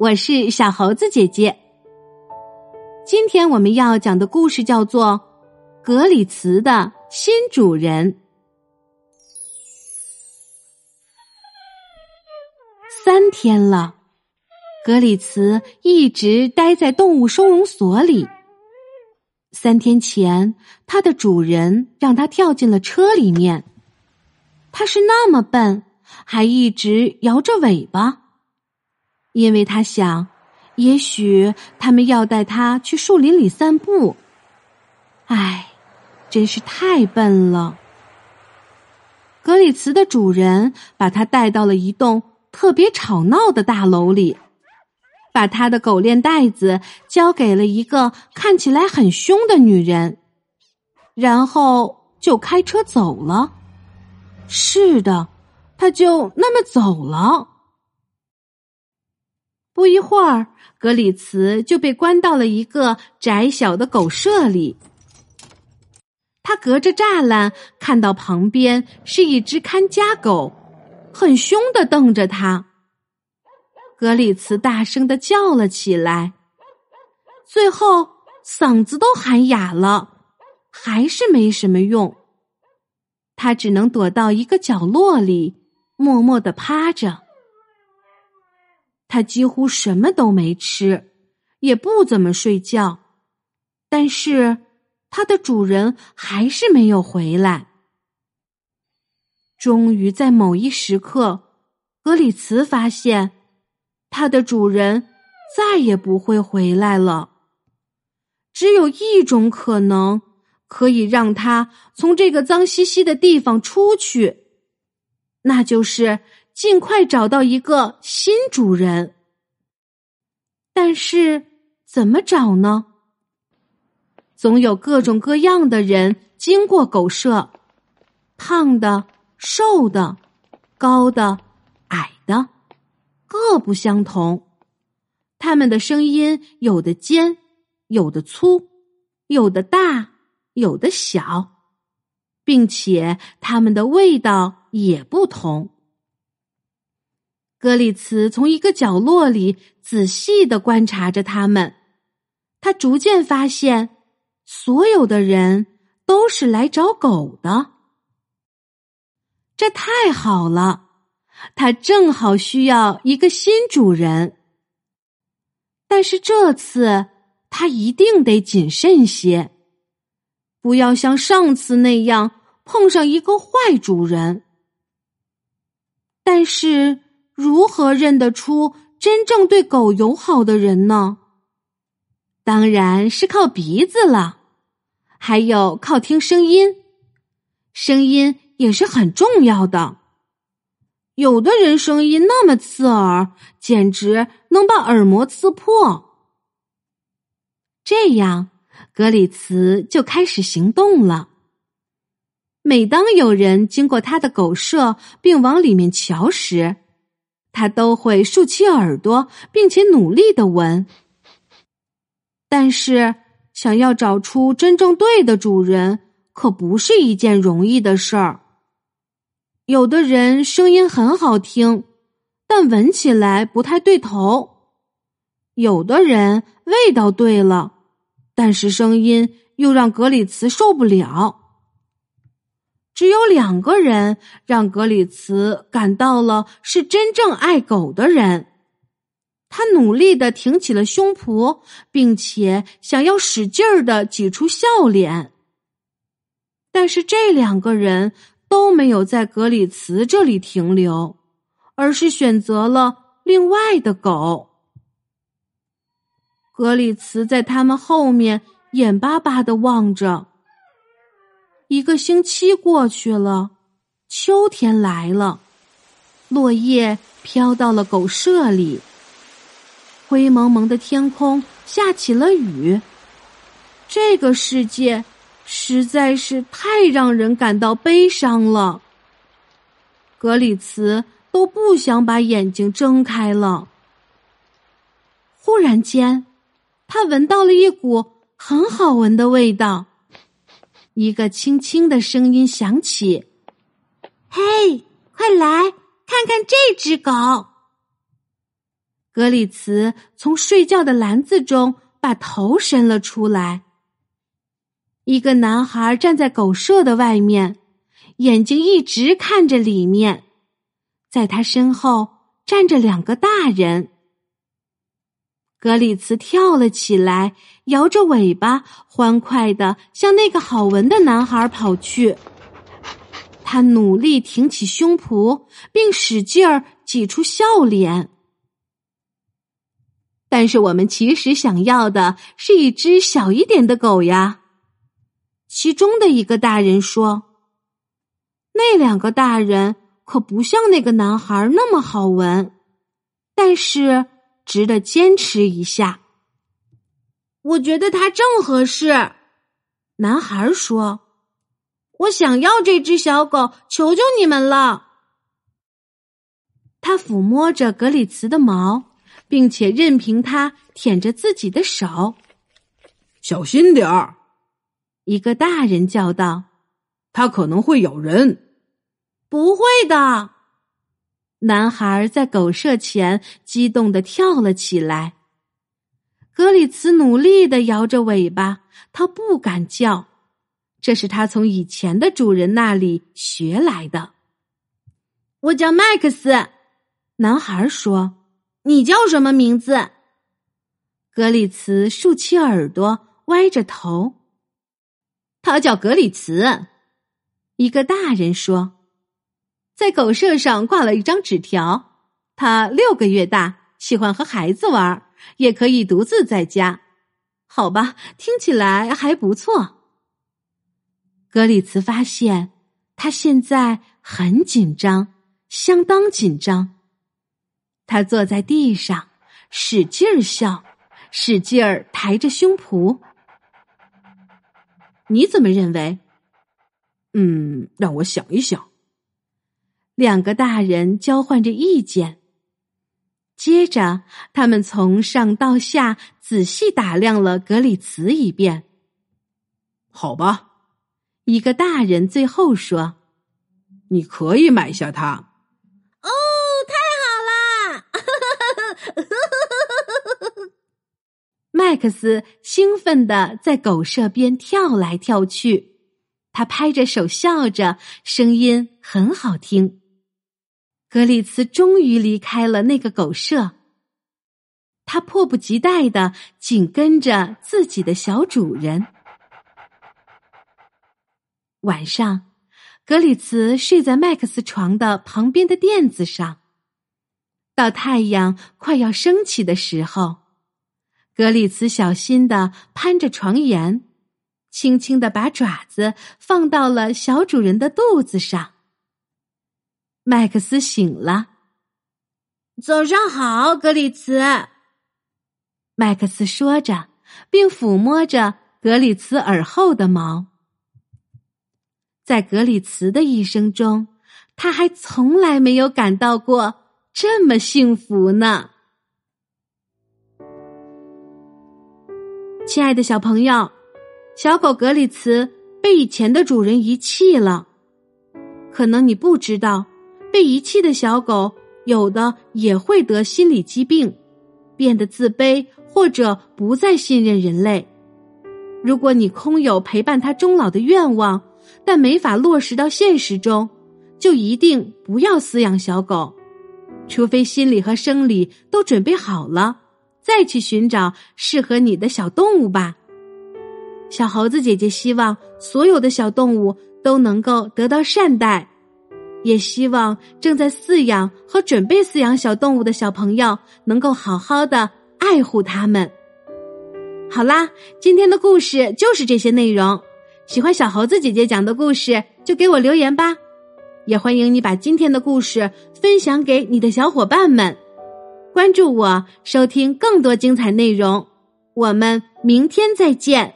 我是小猴子姐姐。今天我们要讲的故事叫做《格里茨的新主人》。三天了，格里茨一直待在动物收容所里。三天前，它的主人让它跳进了车里面。它是那么笨，还一直摇着尾巴，因为他想，也许他们要带他去树林里散步。唉，真是太笨了。格里茨的主人把他带到了一栋特别吵闹的大楼里，把他的狗链带子交给了一个看起来很凶的女人，然后就开车走了。是的，他就那么走了。不一会儿，格里茨就被关到了一个窄小的狗舍里。他隔着栅栏看到旁边是一只看家狗，很凶的瞪着他。格里茨大声的叫了起来，最后嗓子都喊哑了，还是没什么用。他只能躲到一个角落里，默默的趴着。他几乎什么都没吃，也不怎么睡觉，但是他的主人还是没有回来。终于在某一时刻，格里茨发现，他的主人再也不会回来了。只有一种可能。可以让他从这个脏兮兮的地方出去，那就是尽快找到一个新主人。但是怎么找呢？总有各种各样的人经过狗舍，胖的、瘦的、高的、矮的，各不相同。他们的声音有的尖，有的粗，有的大。有的小，并且它们的味道也不同。格里茨从一个角落里仔细的观察着他们，他逐渐发现，所有的人都是来找狗的。这太好了，他正好需要一个新主人。但是这次他一定得谨慎些。不要像上次那样碰上一个坏主人。但是，如何认得出真正对狗友好的人呢？当然是靠鼻子了，还有靠听声音，声音也是很重要的。有的人声音那么刺耳，简直能把耳膜刺破。这样。格里茨就开始行动了。每当有人经过他的狗舍并往里面瞧时，他都会竖起耳朵，并且努力的闻。但是，想要找出真正对的主人，可不是一件容易的事儿。有的人声音很好听，但闻起来不太对头；有的人味道对了。但是声音又让格里茨受不了。只有两个人让格里茨感到了是真正爱狗的人。他努力的挺起了胸脯，并且想要使劲儿的挤出笑脸。但是这两个人都没有在格里茨这里停留，而是选择了另外的狗。格里茨在他们后面眼巴巴的望着。一个星期过去了，秋天来了，落叶飘到了狗舍里，灰蒙蒙的天空下起了雨。这个世界实在是太让人感到悲伤了。格里茨都不想把眼睛睁开了。忽然间。他闻到了一股很好闻的味道，一个轻轻的声音响起：“嘿，快来看看这只狗！”格里茨从睡觉的篮子中把头伸了出来。一个男孩站在狗舍的外面，眼睛一直看着里面。在他身后站着两个大人。格里茨跳了起来，摇着尾巴，欢快的向那个好闻的男孩跑去。他努力挺起胸脯，并使劲儿挤出笑脸。但是我们其实想要的是一只小一点的狗呀。其中的一个大人说：“那两个大人可不像那个男孩那么好闻，但是。”值得坚持一下。我觉得它正合适。男孩说：“我想要这只小狗，求求你们了。”他抚摸着格里茨的毛，并且任凭它舔着自己的手。小心点儿！一个大人叫道：“它可能会咬人。”不会的。男孩在狗舍前激动的跳了起来。格里茨努力的摇着尾巴，他不敢叫，这是他从以前的主人那里学来的。我叫麦克斯，男孩说：“你叫什么名字？”格里茨竖起耳朵，歪着头。他叫格里茨。一个大人说。在狗舍上挂了一张纸条，他六个月大，喜欢和孩子玩，也可以独自在家。好吧，听起来还不错。格里茨发现他现在很紧张，相当紧张。他坐在地上，使劲儿笑，使劲儿抬着胸脯。你怎么认为？嗯，让我想一想。两个大人交换着意见，接着他们从上到下仔细打量了格里茨一遍。好吧，一个大人最后说：“你可以买下它。”哦，太好啦！麦克斯兴奋的在狗舍边跳来跳去，他拍着手笑着，声音很好听。格里茨终于离开了那个狗舍，他迫不及待的紧跟着自己的小主人。晚上，格里茨睡在麦克斯床的旁边的垫子上。到太阳快要升起的时候，格里茨小心的攀着床沿，轻轻的把爪子放到了小主人的肚子上。麦克斯醒了。早上好，格里茨。麦克斯说着，并抚摸着格里茨耳后的毛。在格里茨的一生中，他还从来没有感到过这么幸福呢。亲爱的小朋友，小狗格里茨被以前的主人遗弃了。可能你不知道。被遗弃的小狗，有的也会得心理疾病，变得自卑，或者不再信任人类。如果你空有陪伴它终老的愿望，但没法落实到现实中，就一定不要饲养小狗，除非心理和生理都准备好了，再去寻找适合你的小动物吧。小猴子姐姐希望所有的小动物都能够得到善待。也希望正在饲养和准备饲养小动物的小朋友能够好好的爱护它们。好啦，今天的故事就是这些内容。喜欢小猴子姐姐讲的故事，就给我留言吧。也欢迎你把今天的故事分享给你的小伙伴们。关注我，收听更多精彩内容。我们明天再见。